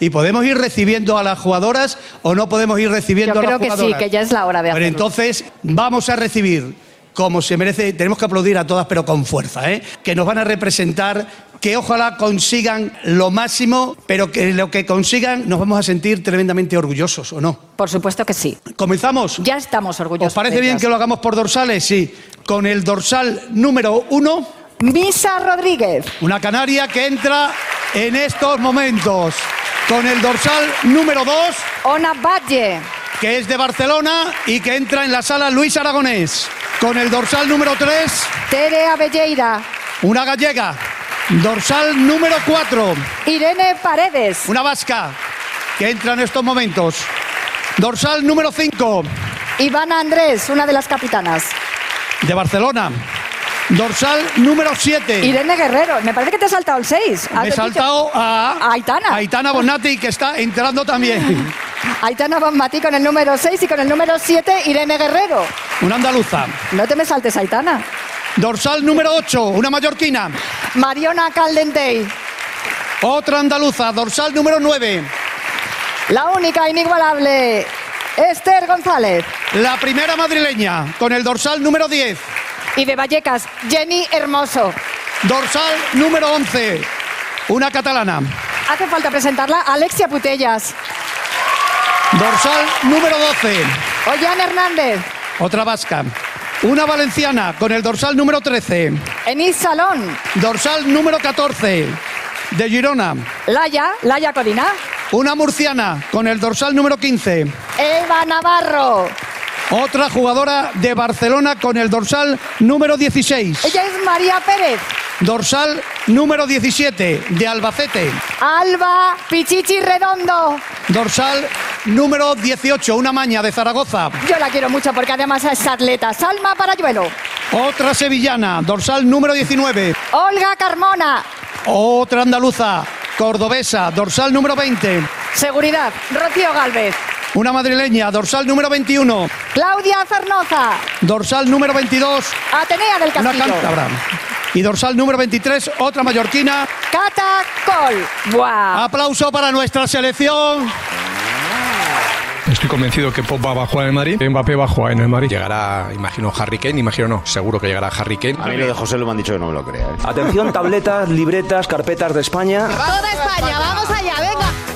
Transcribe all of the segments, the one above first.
¿Y podemos ir recibiendo a las jugadoras o no podemos ir recibiendo Yo a las creo que sí, jugadoras? que ya es la hora de hacerlo. entonces vamos a recibir, como se merece, tenemos que aplaudir a todas, pero con fuerza, ¿eh? que nos van a representar, que ojalá consigan lo máximo, pero que lo que consigan nos vamos a sentir tremendamente orgullosos, ¿o no? Por supuesto que sí. ¿Comenzamos? Ya estamos orgullosos. ¿Os parece bien que lo hagamos por dorsales? Sí. Con el dorsal número uno. Misa Rodríguez. Una canaria que entra en estos momentos. Con el dorsal número 2. Ona Valle. Que es de Barcelona y que entra en la sala Luis Aragonés. Con el dorsal número 3. Tere Avelleira. Una gallega. Dorsal número 4. Irene Paredes. Una vasca. Que entra en estos momentos. Dorsal número 5. Ivana Andrés, una de las capitanas. De Barcelona. Dorsal número 7. Irene Guerrero. Me parece que te has saltado el 6. Me he saltado a Aitana. Aitana Bonatti, que está entrando también. Aitana Bonmatí con el número 6 y con el número 7 Irene Guerrero. Una andaluza. No te me saltes, Aitana. Dorsal número 8, una mallorquina. Mariona Caldentey. Otra andaluza, dorsal número 9. La única inigualable. Esther González. La primera madrileña, con el dorsal número 10. Y de Vallecas, Jenny Hermoso. Dorsal número 11, una catalana. Hace falta presentarla Alexia Putellas. Dorsal número 12, Ollán Hernández. otra vasca. Una valenciana, con el dorsal número 13. Enis Salón. Dorsal número 14, de Girona. Laya, Laya Codina. Una murciana, con el dorsal número 15. Eva Navarro. Otra jugadora de Barcelona con el dorsal número 16. Ella es María Pérez. Dorsal número 17 de Albacete. Alba Pichichi Redondo. Dorsal número 18, una maña de Zaragoza. Yo la quiero mucho porque además es atleta. Salma Parayuelo. Otra sevillana, dorsal número 19. Olga Carmona. Otra andaluza, cordobesa, dorsal número 20. Seguridad. Rocío Galvez. Una madrileña, dorsal número 21. Claudia Cernoza. Dorsal número 22, Atenea del una Castillo. cántabra. Y dorsal número 23, otra mallorquina. Cata Col. ¡Buah! Aplauso para nuestra selección. Estoy convencido que Pop va a jugar en el Madrid, Mbappé va a jugar en el Madrid. Llegará, imagino, Harry Kane, imagino no, seguro que llegará Harry Kane. A mí lo de José lo me han dicho que no me lo crea. ¿eh? Atención, tabletas, libretas, carpetas de España. Toda España, vamos allá, venga.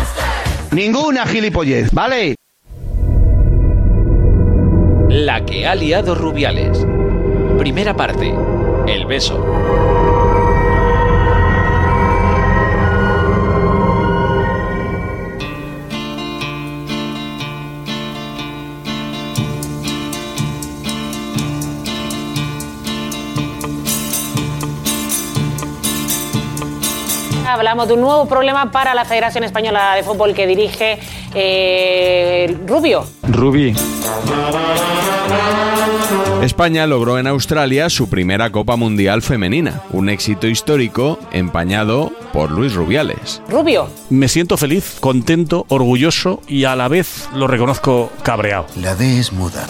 Ninguna gilipollez, ¿vale? La que ha liado Rubiales. Primera parte. El beso. Hablamos de un nuevo problema para la Federación Española de Fútbol que dirige eh, Rubio. Rubí. España logró en Australia su primera Copa Mundial femenina, un éxito histórico empañado por Luis Rubiales. Rubio. Me siento feliz, contento, orgulloso y a la vez lo reconozco cabreado. La D es muda.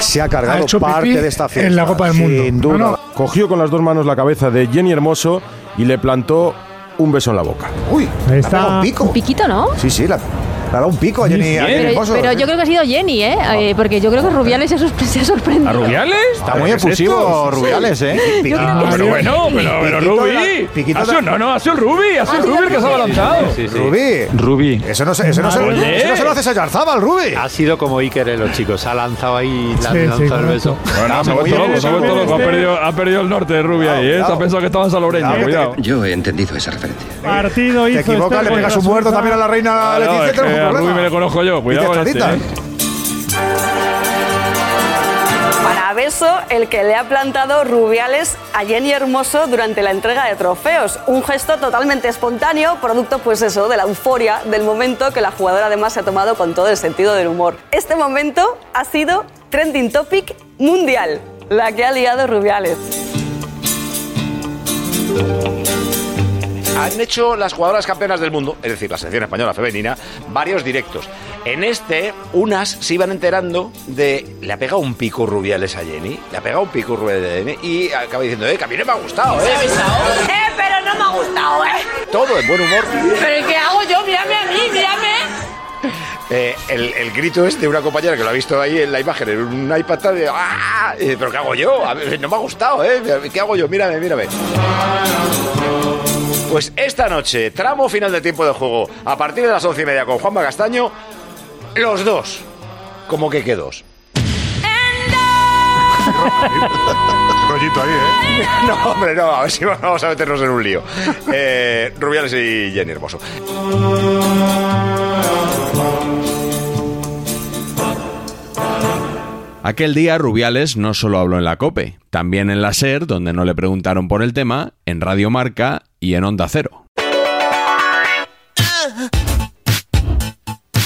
Se ha Ha cargado hecho parte pipí de esta fiesta. en la Copa del Mundo. Sin duda. No, no. Cogió con las dos manos la cabeza de Jenny Hermoso y le plantó un beso en la boca. Uy, está. un pico. Un piquito, ¿no? Sí, sí, le ha, le ha dado un pico a Jenny, a Jenny Pero, Hermoso. pero yo creo que ha sido Jenny, ¿eh? Eh, Porque yo creo que Rubiales se ha, sorpre- se ha sorprendido. ¿A Rubiales? Está muy efusivo Rubiales, ¿eh? Yo creo que Ah, pero bueno, pero, piquito Ha sido- no, no, ha sido el Rubí, ha sido el Rubí el que se ha abalanzado. Rubí. Rubí. Eso no, se- eso no, se, eso no se lo haces a Yarzábal, Rubí. Ha sido como Iker en los chicos. Ha lanzado ahí, la Sí, lanzado el beso. correcto. Bueno, se ha muy vuelto loco, se ha bien, vuelto loco. Ha perdido, el norte de Rubí ahí, ¿eh? Se ha pensado que estaba en Saloreño, Cuidado. Yo he entendido esa referencia. Partido Te equivocas, este le pegas un muerto también a la reina Ah, Leticia. A me le conozco yo, cuidado con este. ¿eh? Para beso, el que le ha plantado Rubiales a Jenny Hermoso durante la entrega de trofeos. Un gesto totalmente espontáneo, producto, pues eso, de la euforia del momento que la jugadora además se ha tomado con todo el sentido del humor. Este momento ha sido trending topic mundial, la que ha liado Rubiales. Han hecho las jugadoras campeonas del mundo, es decir, la selección española femenina, varios directos. En este, unas se iban enterando de. Le ha pegado un pico Rubiales a Jenny. Le ha pegado un pico Rubiales a Jenny. Y acaba diciendo, eh, que a mí no me ha gustado, eh. ¡Eh, pero no me ha gustado, eh! Todo en buen humor. ¿Pero qué hago yo? Mírame a mí, mírame. Eh, el, el grito es de una compañera que lo ha visto ahí en la imagen, en un iPad tal, de, ¡ah! ¿Pero qué hago yo? A ver, no me ha gustado, ¿eh? ¿Qué hago yo? Mírame, mírame. Pues esta noche, tramo final de tiempo de juego, a partir de las once y media con Juanma Castaño, los dos. ¿Cómo que qué dos? Rollito ahí, ¿eh? No, hombre, no, a ver si vamos a meternos en un lío. Eh, Rubiales y Jenny Hermoso. Aquel día Rubiales no solo habló en la COPE, también en la SER, donde no le preguntaron por el tema, en Radio Marca y en Onda Cero.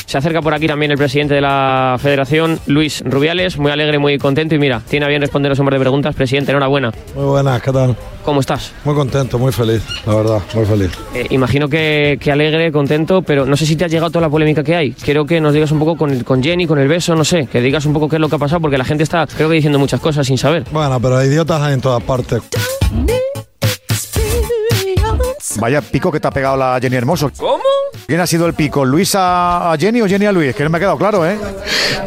Se acerca por aquí también el presidente de la federación, Luis Rubiales, muy alegre, muy contento y mira, tiene a bien responder los hombres de preguntas. Presidente, enhorabuena. Muy buenas, ¿qué tal? ¿Cómo estás? Muy contento, muy feliz, la verdad, muy feliz. Eh, imagino que, que alegre, contento, pero no sé si te ha llegado toda la polémica que hay. Quiero que nos digas un poco con, el- con Jenny, con el beso, no sé, que digas un poco qué es lo que ha pasado, porque la gente está, creo que diciendo muchas cosas sin saber. Bueno, pero idiotas hay en todas partes. Vaya pico que te ha pegado la Jenny Hermoso. ¿Cómo? ¿Quién ha sido el pico? ¿Luis a, Jenny o Jenny a Luis? Que no me ha quedado claro, ¿eh?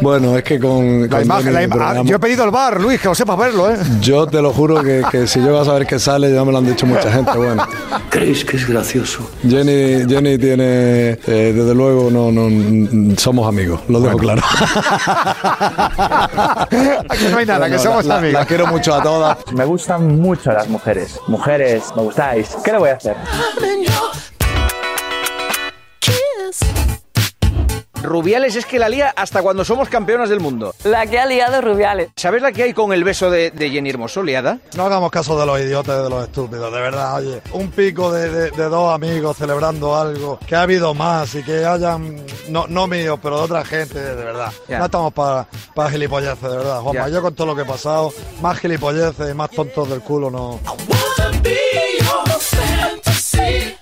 Bueno, es que con... La con imagen, Jenny la im- yo he pedido el bar, Luis, que lo sepas verlo, ¿eh? Yo te lo juro que, que si yo vas a ver que sale, ya me lo han dicho mucha gente, bueno. ¿Crees que es gracioso? Jenny, Jenny tiene, eh, desde luego, no, no, somos amigos, lo dejo claro. Aquí no hay nada, que somos la- la- amigos. la quiero mucho a todas. Me gustan mucho las mujeres. Mujeres, me gustáis. ¿Qué le voy a hacer? Rubiales es que la lía hasta cuando somos campeonas del mundo. La que ha liado Rubiales. ¿Sabes la que hay con el beso de, de Jenny Hermoso, liada? No hagamos caso de los idiotas y de los estúpidos, de verdad, oye. Un pico de, de- de dos amigos celebrando algo, que ha habido más y que hayan, no, no míos, pero de otra gente, de verdad. Ya. No estamos para para gilipolleces, de verdad, Juanma. Ya. Yo con todo lo que he pasado, más gilipolleces y más tontos del culo no.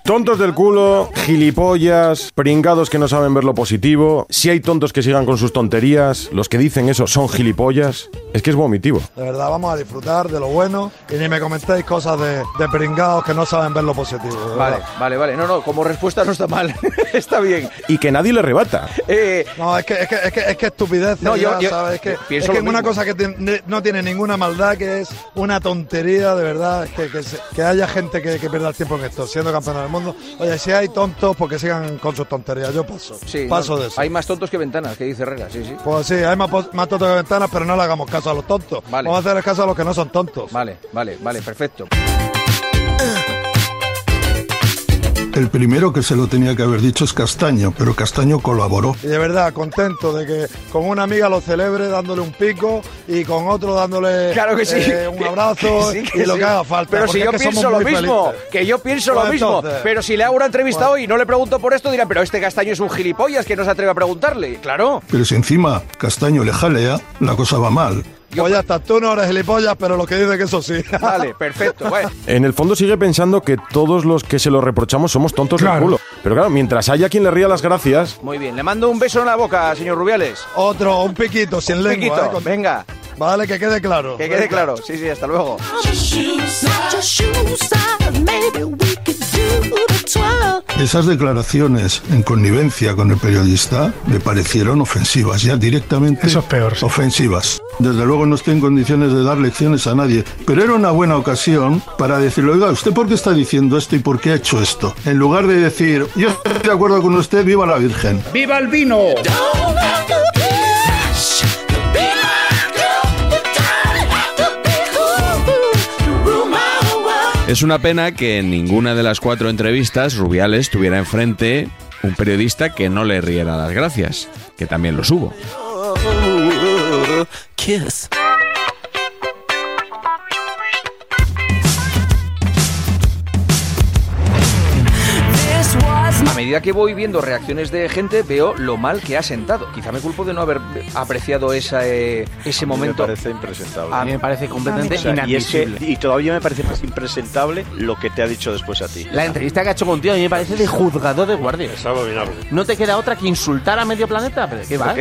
Tontos del culo, gilipollas, pringados que no saben ver lo positivo. Si hay tontos que sigan con sus tonterías, los que dicen eso son gilipollas. Es que es vomitivo. De verdad, vamos a disfrutar de lo bueno y ni me comentéis cosas de, de pringados que no saben ver lo positivo. Vale, vale, vale. No, no, como respuesta no está mal. está bien. Y que nadie le rebata. Eh, No, es que es, que, es, que, es que estupidez. No, yo- ya, yo ¿sabes? Es que, pienso es que es una cosa que tiene- no tiene ninguna maldad, que es una tontería, de verdad. Es que, que, se- que haya gente que, que pierda el tiempo en esto, siendo campeón del mundo. Oye, si hay tontos, porque sigan con sus tonterías. Yo paso. sí, paso no, de eso. Hay más tontos que ventanas, que dice Herrera, sí, sí. Pues sí, hay más, más tontos que ventanas, pero no le hagamos caso a los tontos. Vale. Vamos a hacer caso a los que no son tontos. Vale, vale, vale, perfecto. El primero que se lo tenía que haber dicho es Castaño, pero Castaño colaboró. Y de verdad, contento de que con una amiga lo celebre dándole un pico y con otro dándole Claro que sí. eh, un abrazo Que sí, que y lo sí. que haga falta. Pero si yo pienso lo mismo, felices. que yo pienso Pues lo mismo. entonces, pero si le hago una entrevista hoy y no le pregunto por esto, dirán, pero este castaño es un gilipollas que no se atreve a preguntarle. Claro. Pero si encima Castaño le jalea, la cosa va mal. Pues ya está, tú no eres gilipollas, pero lo que dice que eso sí. Vale, perfecto. Bueno. En el fondo sigue pensando que todos los que se lo reprochamos somos tontos del culo. Pero claro, mientras haya quien le ría las gracias, Muy bien, le mando un beso en la boca, señor Rubiales. Otro, un piquito sin Un lengua. piquito, eh, con- venga. Vale, que quede claro. Que quede claro. Sí, sí, hasta luego. Esas declaraciones en connivencia con el periodista me parecieron ofensivas, ya directamente Eso es peor, sí. ofensivas. Desde luego no estoy en condiciones de dar lecciones a nadie, pero era una buena ocasión para decirle, oiga, ¿usted por qué está diciendo esto y por qué ha hecho esto? En lugar de decir, yo estoy de acuerdo con usted, viva la Virgen. ¡Viva el vino! Es una pena que en ninguna de las cuatro entrevistas Rubiales tuviera enfrente un periodista que no le riera las gracias, que también los hubo. Kiss. Medida que voy viendo reacciones de gente, veo lo mal que ha sentado. Quizá me culpo de no haber apreciado esa, eh, ese momento. Me parece impresentable. A mí me parece completamente O sea, y, es que, inadmisible. y todavía me parece más impresentable lo que te ha dicho después a ti. La entrevista que ha hecho contigo a mí me parece de juzgado de guardia. Es abominable. ¿No te queda otra que insultar a medio planeta? ¿Pero qué va?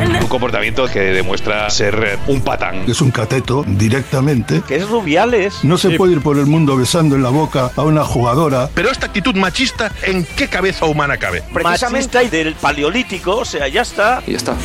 Un comportamiento que demuestra ser un patán. Es un cateto directamente. Que es Rubiales. No se puede ir por el mundo besando en la boca a una jugadora. Pero esta actitud machista, ¿en qué cabeza humana cabe? Machista y del paleolítico, o sea, ya está. Y ya está.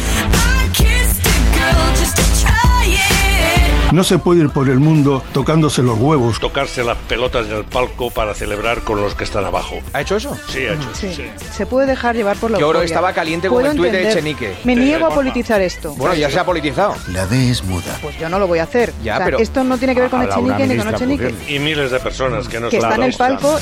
No se puede ir por el mundo tocándose los huevos. Tocarse las pelotas en el palco para celebrar con los que están abajo. ¿Ha hecho eso? Sí, ha hecho eso. Sí. Se puede dejar llevar por la Que oro euforia. estaba caliente con Puedo el tuit de entender. Echenique. Me Sí, niego a politizar esto. Bueno, ya se ha politizado. La D es muda. Pues yo no lo voy a hacer. Ya, O sea, pero- esto no tiene que ver con Echenique ni con Echenique. Y miles de personas que no Que son está en el palco.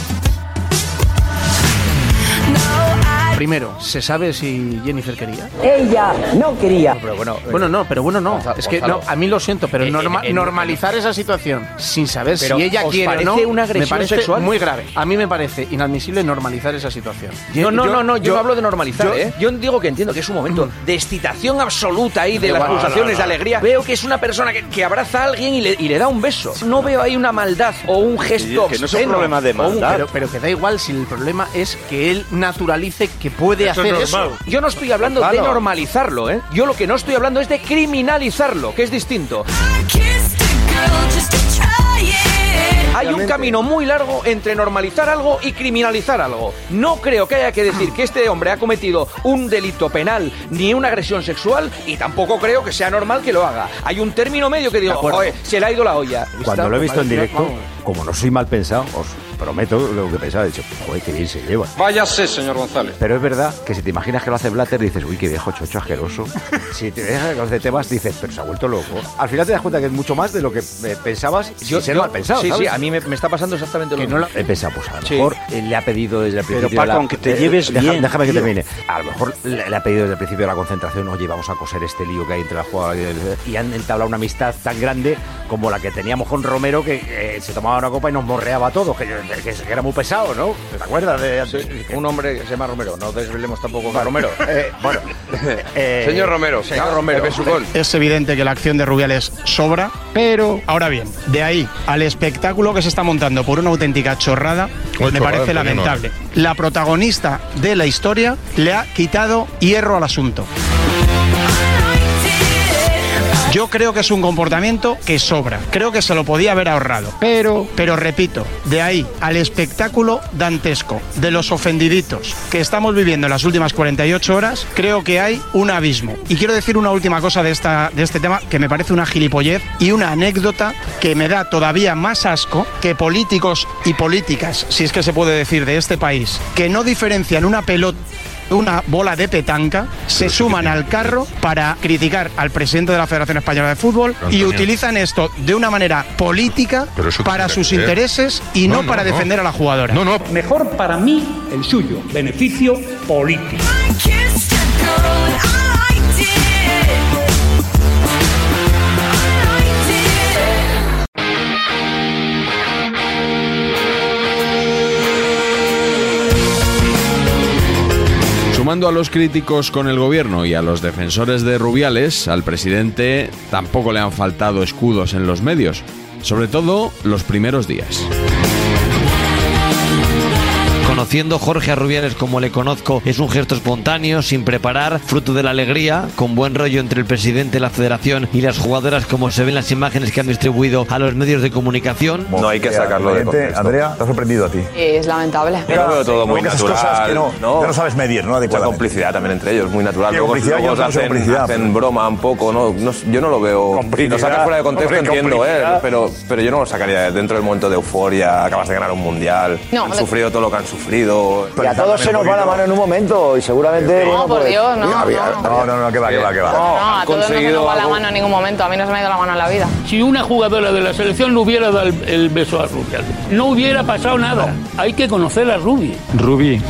Primero, ¿se sabe si Jennifer quería? Ella no quería. Pero bueno, Bueno, no, pero bueno, no. Gonzalo, es que no, a mí lo siento, pero Eh, norma- eh, eh, normalizar esa situación sin saber si ella ¿os quiere o parece no una me agresión parece sexual? muy grave. A mí me parece inadmisible normalizar esa situación. No, no, no, no, yo, no hablo de normalizar, yo- ¿eh? Yo digo que entiendo que es un momento de excitación absoluta ahí, de las pulsaciones No, de alegría. Veo que es una persona que, que abraza a alguien y le, y le da un beso. No veo ahí una maldad o un gesto que no es un problema de un- maldad. Pero, pero que da igual si el problema es que él naturalice que puede Eso es hacer eso. normal. Yo no estoy hablando de normalizarlo, ¿eh? Yo lo que no estoy hablando es de criminalizarlo, que es distinto. Hay un camino muy largo entre normalizar algo y criminalizar algo. No creo que haya que decir que este hombre ha cometido un delito penal ni una agresión sexual y tampoco creo que sea normal que lo haga. Hay un término medio que digo, joder, se le ha ido la olla. Cuando lo he visto en directo. Como no soy mal pensado, os prometo lo que pensaba. He dicho, joder, qué bien se lleva. Váyase, señor González. Pero es verdad que si te imaginas que lo hace Blatter, dices, uy, qué viejo chocho asqueroso. si te dejas que lo hace Tebas, dices, pero se ha vuelto loco. Al final te das cuenta que es mucho más de lo que eh, pensabas sin ser mal pensado. Sí, ¿sabes? sí, a mí me, me está pasando exactamente lo Que mismo. no lo- He pensado, pues a lo Sí. mejor eh, le ha pedido desde el Pero, principio. Paco, de la- aunque te eh, lleves deja- bien, Déjame que tío. termine. A lo mejor le, le ha pedido desde el principio de la concentración, oye, vamos a coser este lío que hay entre la jugada y, el- y han entablado una amistad tan grande como la que teníamos con Romero, que eh, se tomaba una copa y nos morreaba a todos, que, que- que era muy pesado, ¿no? ¿Te acuerdas de Un hombre que se llama Romero, no desvelemos tampoco a Romero. Eh, bueno, eh, Señor Romero, señor Romero, Es Es evidente que la acción de Rubiales sobra, pero ahora bien, de ahí al espectáculo que se está montando por una auténtica chorrada, me chorrada, parece lamentable. La protagonista de la historia le ha quitado hierro al asunto. Yo creo que es un comportamiento que sobra. Creo que se lo podía haber ahorrado. Pero, pero repito, de ahí al espectáculo dantesco de los ofendiditos que estamos viviendo en las últimas 48 horas, creo que hay un abismo. Y quiero decir una última cosa de, esta, de este tema que me parece una gilipollez y una anécdota que me da todavía más asco que políticos y políticas, si es que se puede decir, de este país, que no diferencian una pelota una bola de petanca, se suman al carro para criticar al presidente de la Federación Española de Fútbol y utilizan esto de una manera política para sus que ver. intereses y no, No, no, para no. defender a la jugadora. No, no. Mejor para mí el suyo, beneficio político. Sumando a los críticos con el gobierno y a los defensores de Rubiales, al presidente tampoco le han faltado escudos en los medios, sobre todo los primeros días. Conociendo Jorge a Rubiales como le conozco, es un gesto espontáneo, sin preparar, fruto de la alegría, con buen rollo entre el presidente de la federación y las jugadoras, como se ven las imágenes que han distribuido a los medios de comunicación. No hay que sacarlo de contexto. Andrea, te ha sorprendido a ti. Es lamentable. Yo lo veo todo muy natural. cosas que no- ya no sabes medir, ¿no? Mucha Adecuadamente. complicidad también entre ellos, muy natural. Luego, complicidad, luego yo no hacen, complicidad, hacen broma un poco, ¿no? No- yo no lo veo. Si lo sacas fuera de contexto, hombre, entiendo, ¿eh? Pero, pero yo no lo sacaría dentro del momento de euforia. Acabas de ganar un mundial. No, han sufrido todo lo que han sufrido. Y a todos se nos va la mano en un momento y seguramente. No, bueno, por pues- Dios, no, No, no, no, que va, que va, que va. No, a todos no se nos va la mano en ningún momento. A mí no se me ha ido la mano en la vida. Si una jugadora de la selección no hubiera dado el, el beso a Rubiales, no hubiera pasado nada. Hay que conocer a Rubi. Rubí.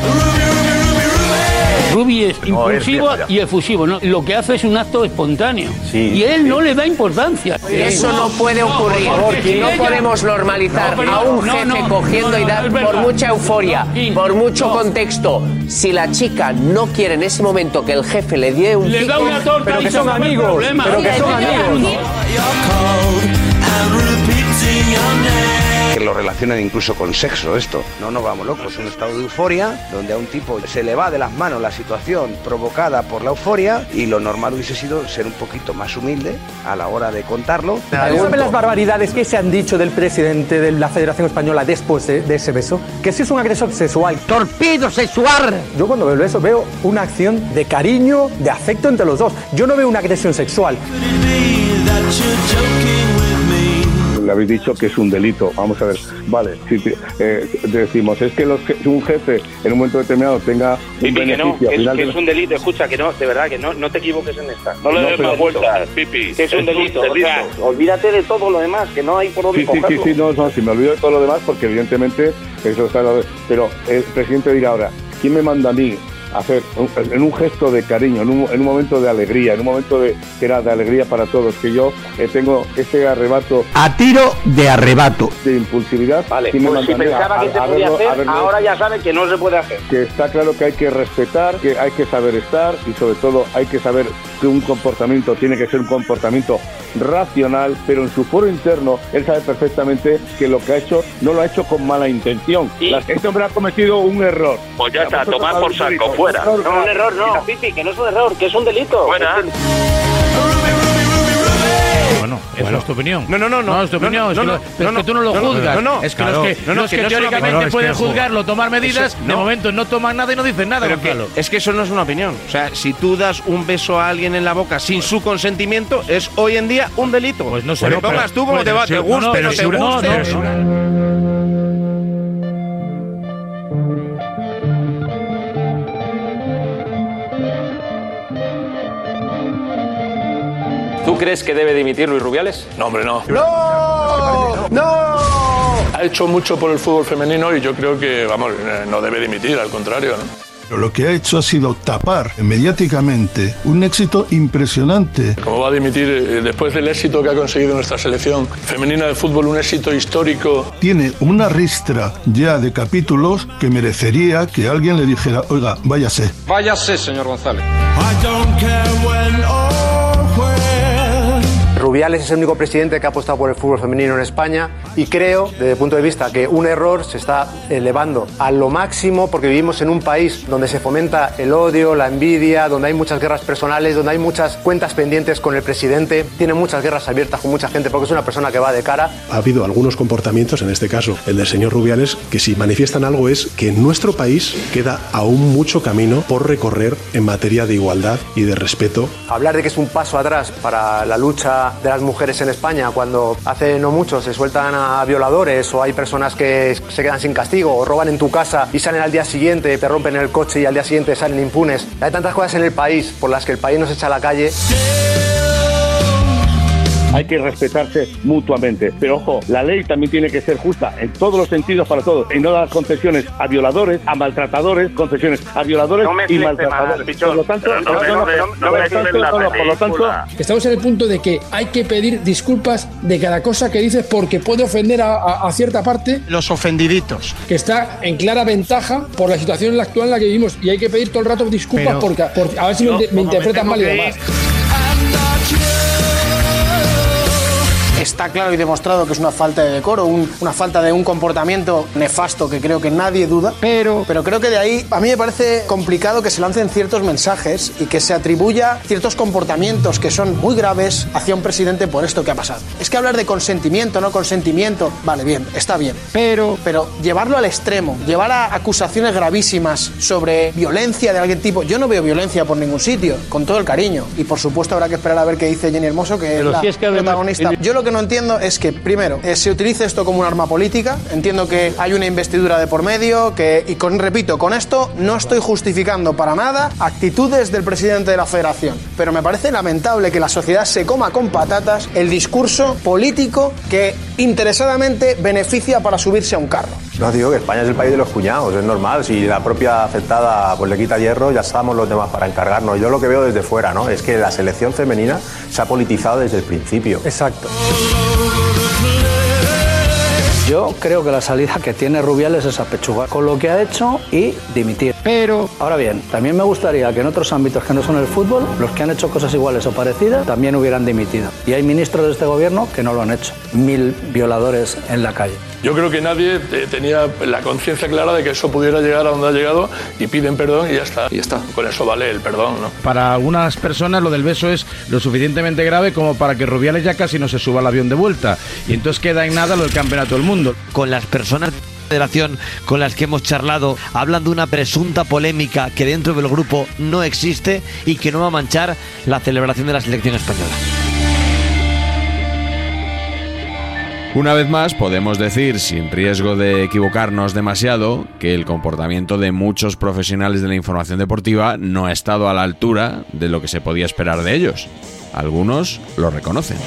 Rubi es No, impulsivo y efusivo. ¿no? Lo que hace es un acto espontáneo. y él no le da importancia. Eso no puede ocurrir. porque no ella- podemos normalizar No, a un no, jefe no, cogiendo no, y no, dar por mucha euforia, por mucho no. contexto. Si la chica no quiere en ese momento que el jefe le dé un Le da una torta pero y que son amigos, problema. pero que Sí, son amigos. Lo relacionan incluso con sexo esto. No nos vamos locos, es un estado de euforia donde a un tipo se le va de las manos la situación provocada por la euforia y lo normal hubiese sido ser un poquito más humilde a la hora de contarlo. ¿Saben las barbaridades que se han dicho del presidente de la Federación Española después de, de ese beso? Que si es un agresor sexual. ¡Torpedo sexual! Yo cuando veo eso veo una acción de cariño, de afecto entre los dos. Yo no veo una agresión sexual. Le habéis dicho que es un delito. Vamos a ver, vale, si te- eh, decimos, es que los je- un jefe en un momento determinado tenga un Pipi, que no, beneficio que al es, final que de- es un delito, escucha, que no, de verdad, que no, no te equivoques en esta. No le No, des más vueltas, Pipi. Que es un delito, o sea, olvídate de todo lo demás, que no hay por dónde Sí, sí, sí, cogerlo. sí, no, no, si me olvido de todo lo demás, porque evidentemente eso está... Pero el presidente dirá ahora, ¿quién me manda a mí hacer un- en un gesto de cariño, en un, en un momento de alegría, en un momento de, que era de alegría para todos, que yo eh, tengo ese arrebato A tiro de arrebato. de impulsividad? Vale, ¿quién me pues si manda a mí a- pensaba que a- se a podía verlo- a hacer, verlo? ahora ya sabe que no se puede hacer. que está claro que hay que respetar, que hay que saber estar y sobre todo hay que saber que un comportamiento tiene que ser un comportamiento racional, pero en su foro interno él sabe perfectamente que lo que ha hecho no lo ha hecho con mala intención. Este hombre ha cometido un error. Pues ya está, tomar por saco, fuera. No, un error no, Pipi, que no es un error, que es un delito. Fuera. Bueno, eso es tu opinión. No, no, no, no. es tu No, opinión. no, es que, no, lo- no, es no, que tú no lo no, no, juzgas. no, no, es que claro. los que, No, no, los que que no teóricamente pueden juzgarlo, tomar medidas, Eso, de no. momento no toman nada y no dicen nada, Gonzalo. es que eso no es una opinión. O sea, si tú das un beso a alguien en la boca sin su consentimiento, es hoy en día un delito. Pues no sé, Lo pero- pongas tú como te va, te no, guste, no, no, te no, guste. Crees que debe dimitir Luis Rubiales? No, hombre, no. ¡No! ¡No! Ha hecho mucho por el fútbol femenino y yo creo que, vamos, eh, no debe dimitir, al contrario, ¿no? Pero lo que ha hecho ha sido tapar mediáticamente un éxito impresionante. ¿Cómo va a dimitir eh, después del éxito que ha conseguido nuestra selección femenina de fútbol, un éxito histórico? Tiene una ristra ya de capítulos que merecería que alguien le dijera, oiga, váyase. Váyase, señor González. Rubiales es el único presidente que ha apostado por el fútbol femenino en España y creo, desde el punto de vista, que un error se está elevando a lo máximo porque vivimos en un país donde se fomenta el odio, la envidia, donde hay muchas guerras personales, donde hay muchas cuentas pendientes con el presidente, tiene muchas guerras abiertas con mucha gente porque es una persona que va de cara. Ha habido algunos comportamientos, en este caso el del señor Rubiales, que si manifiestan algo es que en nuestro país queda aún mucho camino por recorrer en materia de igualdad y de respeto Hablar de que es un paso atrás para la lucha de las mujeres en España cuando hace no mucho se sueltan a violadores o hay personas que se quedan sin castigo o roban en tu casa y salen al día siguiente, te rompen el coche y al día siguiente salen impunes. Hay tantas cosas en el país por las que el país nos echa a la calle. Hay que respetarse mutuamente. Pero ojo, la ley también tiene que ser justa en todos los sentidos para todos. Y no dar concesiones a violadores, a maltratadores, concesiones a violadores No y maltratadores. por lo tanto. Estamos en el punto de que hay que pedir disculpas de cada cosa que dices porque puede ofender a, a- a cierta parte Los ofendiditos. que está en clara ventaja por la situación en la actual en la que vivimos y hay que pedir todo el rato disculpas Pero- porque, porque- a ver si No, me, me interpretan mal y demás. Está claro y demostrado que es una falta de decoro, un- una falta de un comportamiento nefasto que creo que nadie duda. Pero, Pero creo que de ahí a mí me parece complicado que se lancen ciertos mensajes y que se atribuya ciertos comportamientos que son muy graves hacia un presidente por esto que ha pasado. Es que hablar de consentimiento, no consentimiento, vale, bien, está bien. pero, Pero llevarlo al extremo, llevar a acusaciones gravísimas sobre violencia de algún tipo. Yo no veo violencia por ningún sitio, con todo el cariño. Y por supuesto habrá que esperar a ver qué dice Jenny Hermoso, que Pero es la si es que además- protagonista. Yo lo que no entiendo es que, primero, eh, se utilice esto como un arma política. Entiendo que hay una investidura de por medio, que, y con, repito, con esto no estoy justificando para nada actitudes del presidente de la federación. Pero me parece lamentable que la sociedad se coma con patatas el discurso político que interesadamente beneficia para subirse a un carro. No digo que España es el país de los cuñados, es normal. Si la propia afectada pues, le quita hierro, ya estamos los demás para encargarnos. Yo lo que veo desde fuera, ¿no? Es que la selección femenina se ha politizado desde el principio. Exacto. All over the place. Yo creo que la salida que tiene Rubiales es apechugar con lo que ha hecho y dimitir. pero, Ahora bien, también me gustaría que en otros ámbitos que no son el fútbol, los que han hecho cosas iguales o parecidas también hubieran dimitido. Y hay ministros de este gobierno que no lo han hecho. Mil violadores en la calle. Yo creo que nadie tenía la conciencia clara de que eso pudiera llegar a donde ha llegado y piden perdón y ya está. Y ya está. Con eso vale el perdón, ¿no? Para algunas personas lo del beso es lo suficientemente grave como para que Rubiales ya casi no se suba al avión de vuelta. Y entonces queda en nada lo del campeonato del mundo. Con las personas de la federación con las que hemos charlado hablan de una presunta polémica que dentro del grupo no existe y que no va a manchar la celebración de la selección española. Una vez más, podemos decir, sin riesgo de equivocarnos demasiado, que el comportamiento de muchos profesionales de la información deportiva no ha estado a la altura de lo que se podía esperar de ellos. Algunos lo reconocen.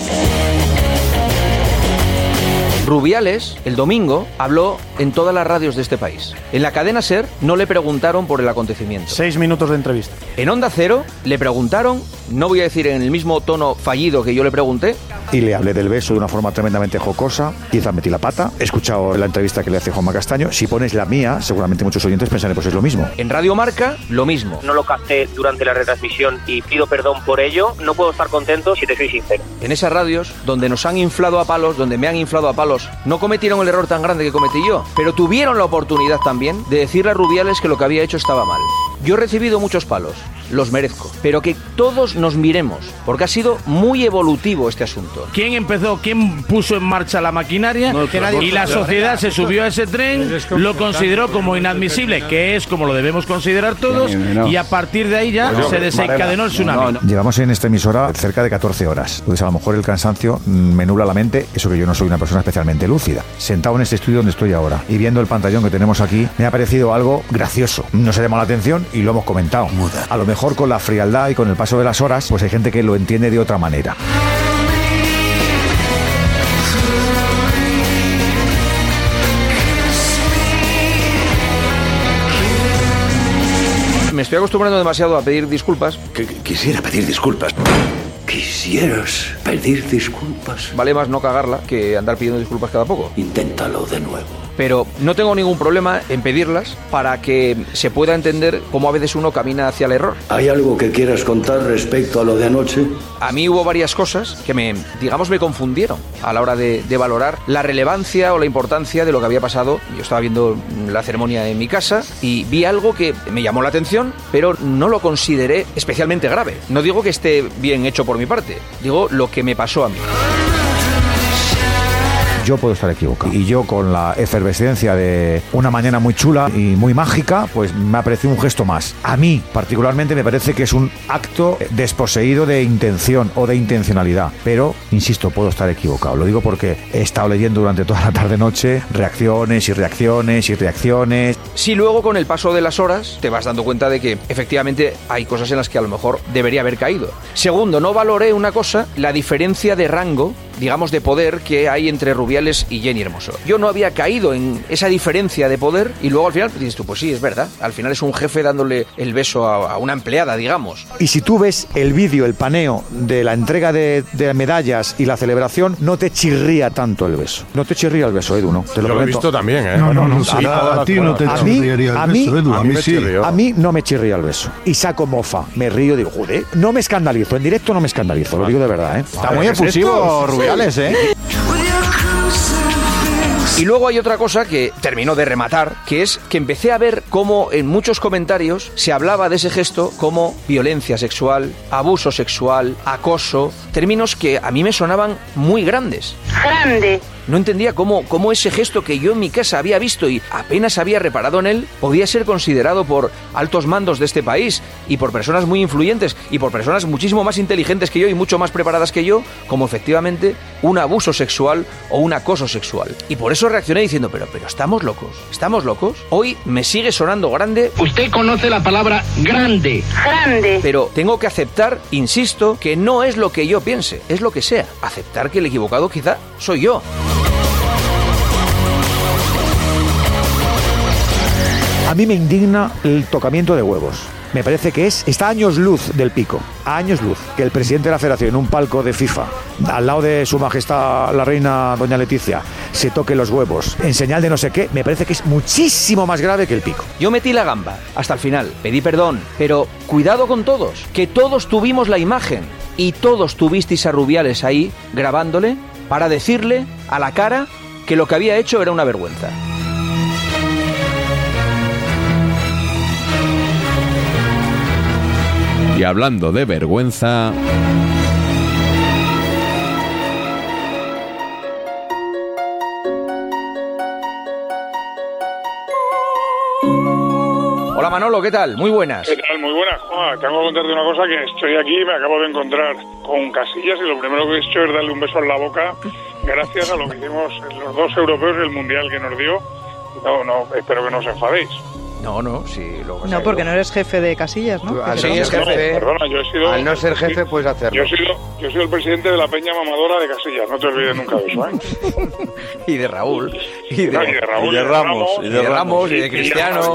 Rubiales, el domingo, habló en todas las radios de este país. En la cadena SER no le preguntaron por el acontecimiento. Seis minutos de entrevista. En Onda Cero le preguntaron, no voy a decir en el mismo tono fallido que yo le pregunté, Y le hablé del beso de una forma tremendamente jocosa. Quizás metí la pata. He escuchado la entrevista que le hace Juanma Castaño. Si pones la mía, seguramente muchos oyentes pensarán pues es lo mismo. en Radio Marca, lo mismo. No lo capté durante la retransmisión y pido perdón por ello. No puedo estar contento si te soy sincero. En esas radios, donde nos han inflado a palos, donde me han inflado a palos, no cometieron el error tan grande que cometí yo, pero tuvieron la oportunidad también de decirle a Rubiales que lo que había hecho estaba mal. Yo he recibido muchos palos, los merezco, pero que todos nos miremos, porque ha sido muy evolutivo este asunto. ¿Quién empezó? ¿Quién puso en marcha la maquinaria? que nadie- y la sociedad se subió a ese tren, lo consideró como inadmisible, que es como lo debemos considerar todos, y a partir de ahí ya se desencadenó el tsunami. Llevamos en esta emisora cerca de 14 horas. Entonces, a lo mejor el cansancio me nubla la mente, eso que yo no soy una persona especialmente lúcida. Sentado en este estudio donde estoy ahora y viendo el pantallón que tenemos aquí, me ha parecido algo gracioso. Nos ha llamado la atención y lo hemos comentado. A lo mejor con la frialdad y con el paso de las horas, pues hay gente que lo entiende de otra manera. Me estoy acostumbrando demasiado a pedir disculpas. Quisiera pedir disculpas. Quisieras pedir disculpas. Vale más no cagarla que andar pidiendo disculpas cada poco. Inténtalo de nuevo. Pero no tengo ningún problema en pedirlas para que se pueda entender cómo a veces uno camina hacia el error. ¿Hay algo que quieras contar respecto a lo de anoche? A mí hubo varias cosas que me, digamos, me confundieron a la hora de, de valorar la relevancia o la importancia de lo que había pasado. Yo estaba viendo la ceremonia en mi casa y vi algo que me llamó la atención, pero no lo consideré especialmente grave. No digo que esté bien hecho por mi parte, digo lo que me pasó a mí. Yo puedo estar equivocado. Y yo con la efervescencia de una mañana muy chula y muy mágica, pues me ha parecido un gesto más. A mí, particularmente, me parece que es un acto desposeído de intención o de intencionalidad. Pero, insisto, puedo estar equivocado. Lo digo porque he estado leyendo durante toda la tarde-noche reacciones y reacciones y reacciones. Si luego con el paso de las horas te vas dando cuenta de que efectivamente hay cosas en las que a lo mejor debería haber caído. Segundo, no valoré una cosa, la diferencia de rango, digamos de poder que hay entre Rubiales y Jenny Hermoso. Yo no había caído en esa diferencia de poder y luego al final dices tú, pues sí, es verdad. Al final es un jefe dándole el beso a, a una empleada, digamos. Y si tú ves el vídeo, el paneo de la entrega de, de medallas y la celebración, no te chirría tanto el beso. No te chirría el beso, Edu, ¿no? Te Yo lo he visto también, ¿eh? No, no, no, a sí, mí- a ti no te a mí, chirriaría el a mí, beso, Edu, a mí me sí. chirrió. a mí no me chirría el beso. Y saco mofa, me río, digo, joder, no me escandalizo, en directo no me escandalizo, lo digo de verdad, ¿eh? Está muy efusivo, ¿eh? Y luego hay otra cosa que terminó de rematar, que es que empecé a ver cómo en muchos comentarios se hablaba de ese gesto como violencia sexual, abuso sexual, acoso, términos que a mí me sonaban muy grandes. Grande. No entendía cómo, cómo ese gesto que yo en mi casa había visto y apenas había reparado en él podía ser considerado por altos mandos de este país y por personas muy influyentes y por personas muchísimo más inteligentes que yo y mucho más preparadas que yo como efectivamente un abuso sexual o un acoso sexual. Y por eso reaccioné diciendo, pero, pero estamos locos, estamos locos. Hoy me sigue sonando grande. Usted conoce la palabra grande. Grande. Pero tengo que aceptar, insisto, que no es lo que yo piense, es lo que sea. Aceptar que el equivocado quizá soy yo. A mí me indigna el tocamiento de huevos. Me parece que es, está a años luz del pico, a años luz, que el presidente de la federación en un palco de FIFA, al lado de su majestad la reina doña Leticia, se toque los huevos en señal de no sé qué, me parece que es muchísimo más grave que el pico. Yo metí la gamba hasta el final, pedí perdón, pero cuidado con todos, que todos tuvimos la imagen y todos tuvisteis a Rubiales ahí grabándole para decirle a la cara que lo que había hecho era una vergüenza. Y hablando de vergüenza, Hola Manolo, ¿qué tal? Muy buenas. ¿Qué tal? Muy buenas, Juan. Tengo que contarte una cosa que estoy aquí y me acabo de encontrar con Casillas y lo primero que he hecho es darle un beso en la boca gracias a lo que hicimos los dos europeos y el mundial que nos dio. No, no, espero que no os enfadéis. No, no, sí, lo No, porque no eres jefe de casillas, ¿no? Al te- jefe, perdona, yo he sido, Al no ser jefe, puedes hacerlo. Yo he sido, yo he sido el presidente de la peña mamadora de Casillas, no te olvides nunca de eso, ¿eh? Y de Raúl. Y No, y de Raúl, y de Ramos. Y de Ramos, y de Cristiano.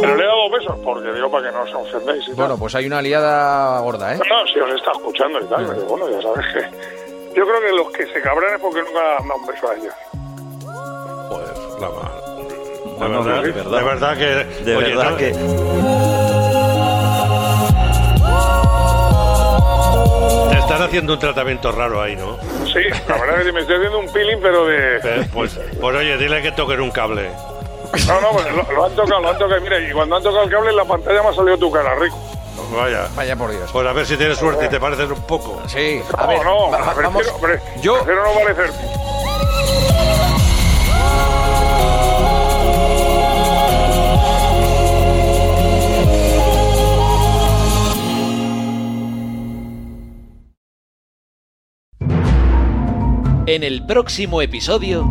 Pero le he dado besos porque digo para que no os ofendéis y tal. Bueno, pues hay una aliada gorda, ¿eh? No, si os está escuchando y tal, pero bueno, ya sabes que... Yo creo que los que se cabran es porque nunca han dado un beso a ellos. Joder, la mal. De verdad, de verdad, de verdad que. De oye, verdad no- que- Te están haciendo un tratamiento raro ahí, ¿no? Sí, la verdad es que me estoy haciendo un peeling, pero de... Pues, pues oye, dile que toquen un cable. No, no, pues lo, lo han tocado, lo han tocado. Mira, y cuando han tocado el cable en la pantalla me ha salido tu cara, Rico. Vaya. Vaya por Dios. Pues a ver si tienes suerte y te pareces un poco. Sí, No, no, prefiero, pre- prefiero no parecer. En el próximo episodio.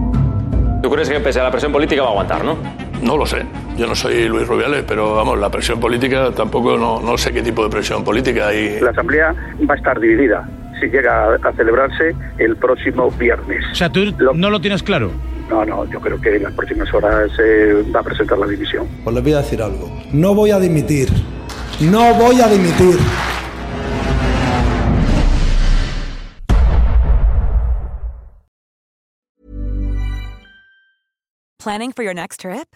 ¿Tú crees que pese a la presión política va a aguantar, no? No lo sé. Yo no soy Luis Rubiales, pero vamos, la presión política tampoco no, no sé qué tipo de presión política hay. La Asamblea va a estar dividida si llega a celebrarse el próximo viernes. O sea, tú no lo tienes claro. No, no, yo creo que en las próximas horas se va a presentar la división. Pues les voy a decir algo. No voy a dimitir. No voy a dimitir. Planning for your next trip?